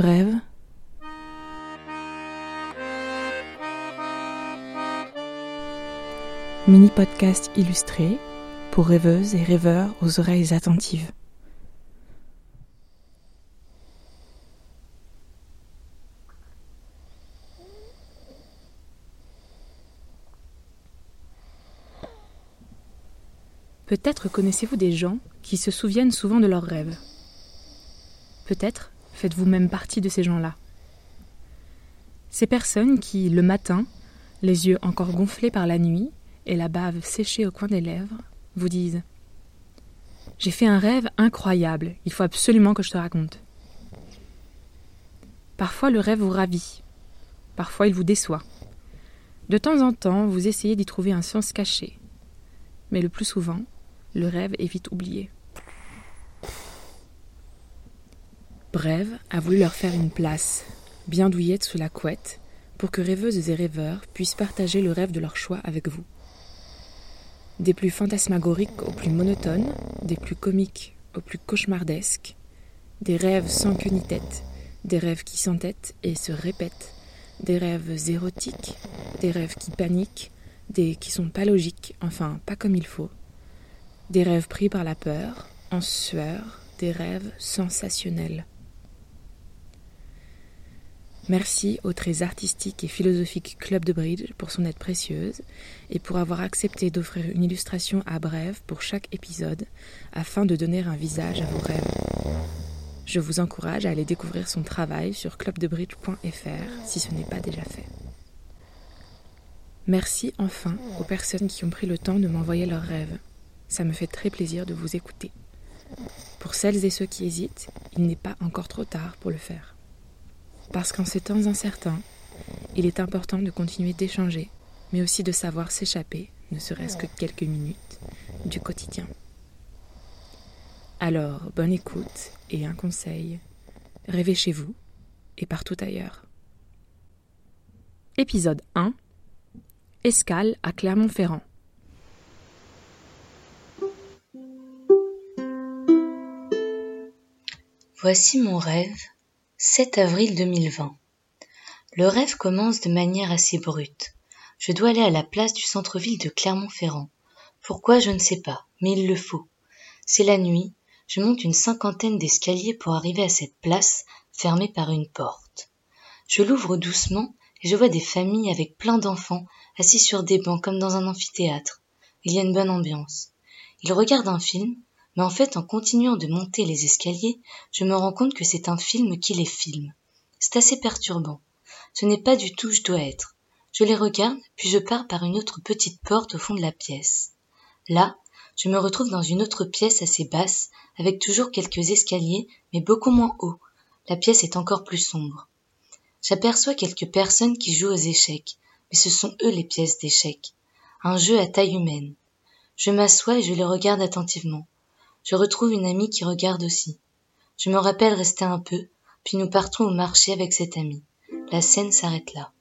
Brève. Mini podcast illustré pour rêveuses et rêveurs aux oreilles attentives. Peut-être connaissez-vous des gens qui se souviennent souvent de leurs rêves. Peut-être faites-vous même partie de ces gens-là. Ces personnes qui, le matin, les yeux encore gonflés par la nuit et la bave séchée au coin des lèvres, vous disent J'ai fait un rêve incroyable, il faut absolument que je te raconte. Parfois le rêve vous ravit, parfois il vous déçoit. De temps en temps, vous essayez d'y trouver un sens caché, mais le plus souvent, le rêve est vite oublié. Brève a voulu leur faire une place, bien douillette sous la couette, pour que rêveuses et rêveurs puissent partager le rêve de leur choix avec vous. Des plus fantasmagoriques aux plus monotones, des plus comiques aux plus cauchemardesques, des rêves sans queue ni tête, des rêves qui s'entêtent et se répètent, des rêves érotiques, des rêves qui paniquent, des qui sont pas logiques, enfin pas comme il faut, des rêves pris par la peur, en sueur, des rêves sensationnels. Merci au très artistique et philosophique Club de Bridge pour son aide précieuse et pour avoir accepté d'offrir une illustration à brève pour chaque épisode afin de donner un visage à vos rêves. Je vous encourage à aller découvrir son travail sur clubdebridge.fr si ce n'est pas déjà fait. Merci enfin aux personnes qui ont pris le temps de m'envoyer leurs rêves. Ça me fait très plaisir de vous écouter. Pour celles et ceux qui hésitent, il n'est pas encore trop tard pour le faire. Parce qu'en ces temps incertains, il est important de continuer d'échanger, mais aussi de savoir s'échapper, ne serait-ce que quelques minutes, du quotidien. Alors, bonne écoute et un conseil, rêvez chez vous et partout ailleurs. Épisode 1 Escale à Clermont-Ferrand. Voici mon rêve, 7 avril 2020. Le rêve commence de manière assez brute. Je dois aller à la place du centre-ville de Clermont-Ferrand. Pourquoi je ne sais pas, mais il le faut. C'est la nuit, je monte une cinquantaine d'escaliers pour arriver à cette place fermée par une porte. Je l'ouvre doucement et je vois des familles avec plein d'enfants assis sur des bancs comme dans un amphithéâtre. Il y a une bonne ambiance. Ils regardent un film mais en fait, en continuant de monter les escaliers, je me rends compte que c'est un film qui les filme. C'est assez perturbant. Ce n'est pas du tout où je dois être. Je les regarde, puis je pars par une autre petite porte au fond de la pièce. Là, je me retrouve dans une autre pièce assez basse, avec toujours quelques escaliers, mais beaucoup moins hauts. La pièce est encore plus sombre. J'aperçois quelques personnes qui jouent aux échecs, mais ce sont eux les pièces d'échecs. Un jeu à taille humaine. Je m'assois et je les regarde attentivement. Je retrouve une amie qui regarde aussi. Je me rappelle rester un peu, puis nous partons au marché avec cette amie. La scène s'arrête là.